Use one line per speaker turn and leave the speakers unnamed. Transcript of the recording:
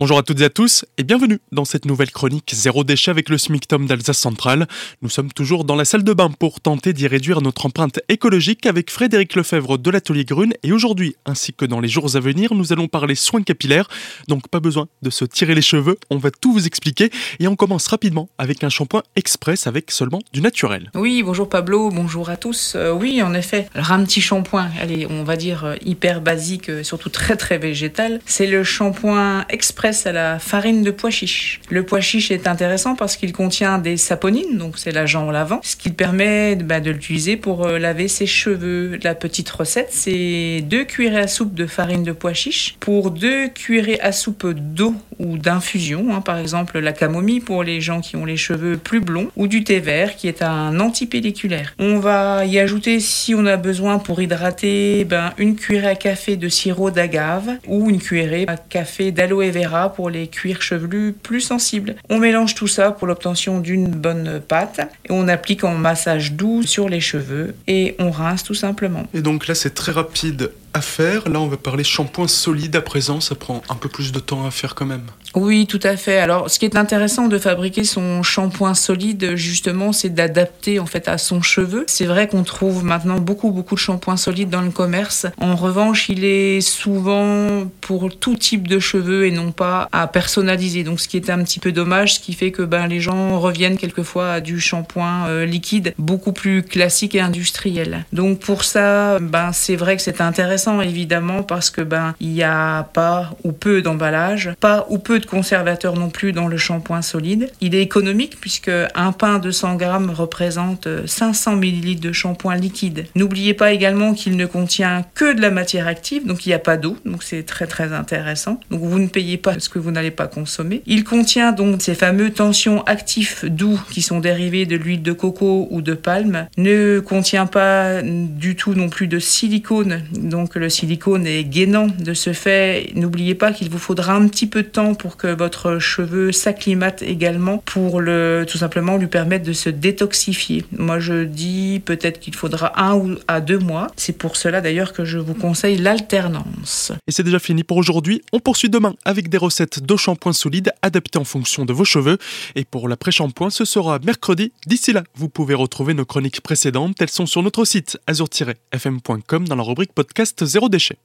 Bonjour à toutes et à tous et bienvenue dans cette nouvelle chronique Zéro déchet avec le SMICTOM d'Alsace Centrale. Nous sommes toujours dans la salle de bain pour tenter d'y réduire notre empreinte écologique avec Frédéric Lefebvre de l'Atelier Grune et aujourd'hui, ainsi que dans les jours à venir, nous allons parler soins capillaires. Donc pas besoin de se tirer les cheveux, on va tout vous expliquer et on commence rapidement avec un shampoing express avec seulement du naturel.
Oui, bonjour Pablo, bonjour à tous. Euh, oui, en effet, alors un petit shampoing, allez, on va dire euh, hyper basique, euh, surtout très très végétal, c'est le shampoing express à la farine de pois chiche. Le pois chiche est intéressant parce qu'il contient des saponines, donc c'est l'agent lavant, ce qui permet bah, de l'utiliser pour euh, laver ses cheveux. La petite recette, c'est deux cuillerées à soupe de farine de pois chiche pour deux cuillerées à soupe d'eau ou d'infusion, hein, par exemple la camomille pour les gens qui ont les cheveux plus blonds, ou du thé vert qui est un antipelliculaire. On va y ajouter, si on a besoin pour hydrater, ben, une cuillerée à café de sirop d'agave ou une cuillerée à café d'aloe vera pour les cuirs chevelus plus sensibles. On mélange tout ça pour l'obtention d'une bonne pâte et on applique en massage doux sur les cheveux et on rince tout simplement.
Et donc là c'est très rapide à faire. Là, on va parler shampoing solide à présent. Ça prend un peu plus de temps à faire quand même.
Oui, tout à fait. Alors, ce qui est intéressant de fabriquer son shampoing solide, justement, c'est d'adapter en fait à son cheveu. C'est vrai qu'on trouve maintenant beaucoup, beaucoup de shampoings solides dans le commerce. En revanche, il est souvent pour tout type de cheveux et non pas à personnaliser. Donc, ce qui est un petit peu dommage, ce qui fait que ben, les gens reviennent quelquefois à du shampoing euh, liquide beaucoup plus classique et industriel. Donc, pour ça, ben, c'est vrai que c'est intéressant évidemment parce que ben il n'y a pas ou peu d'emballage, pas ou peu de conservateurs non plus dans le shampoing solide. Il est économique puisque un pain de 100 grammes représente 500 millilitres de shampoing liquide. N'oubliez pas également qu'il ne contient que de la matière active, donc il n'y a pas d'eau, donc c'est très très intéressant. Donc vous ne payez pas ce que vous n'allez pas consommer. Il contient donc ces fameux tensions actifs doux qui sont dérivés de l'huile de coco ou de palme. Ne contient pas du tout non plus de silicone, donc que le silicone est gainant. De ce fait, n'oubliez pas qu'il vous faudra un petit peu de temps pour que votre cheveu s'acclimate également pour le, tout simplement lui permettre de se détoxifier. Moi, je dis peut-être qu'il faudra un ou à deux mois. C'est pour cela d'ailleurs que je vous conseille l'alternance.
Et c'est déjà fini pour aujourd'hui. On poursuit demain avec des recettes de shampoing solide adaptées en fonction de vos cheveux. Et pour l'après-shampoing, ce sera mercredi. D'ici là, vous pouvez retrouver nos chroniques précédentes. Elles sont sur notre site azur-fm.com dans la rubrique zéro déchet.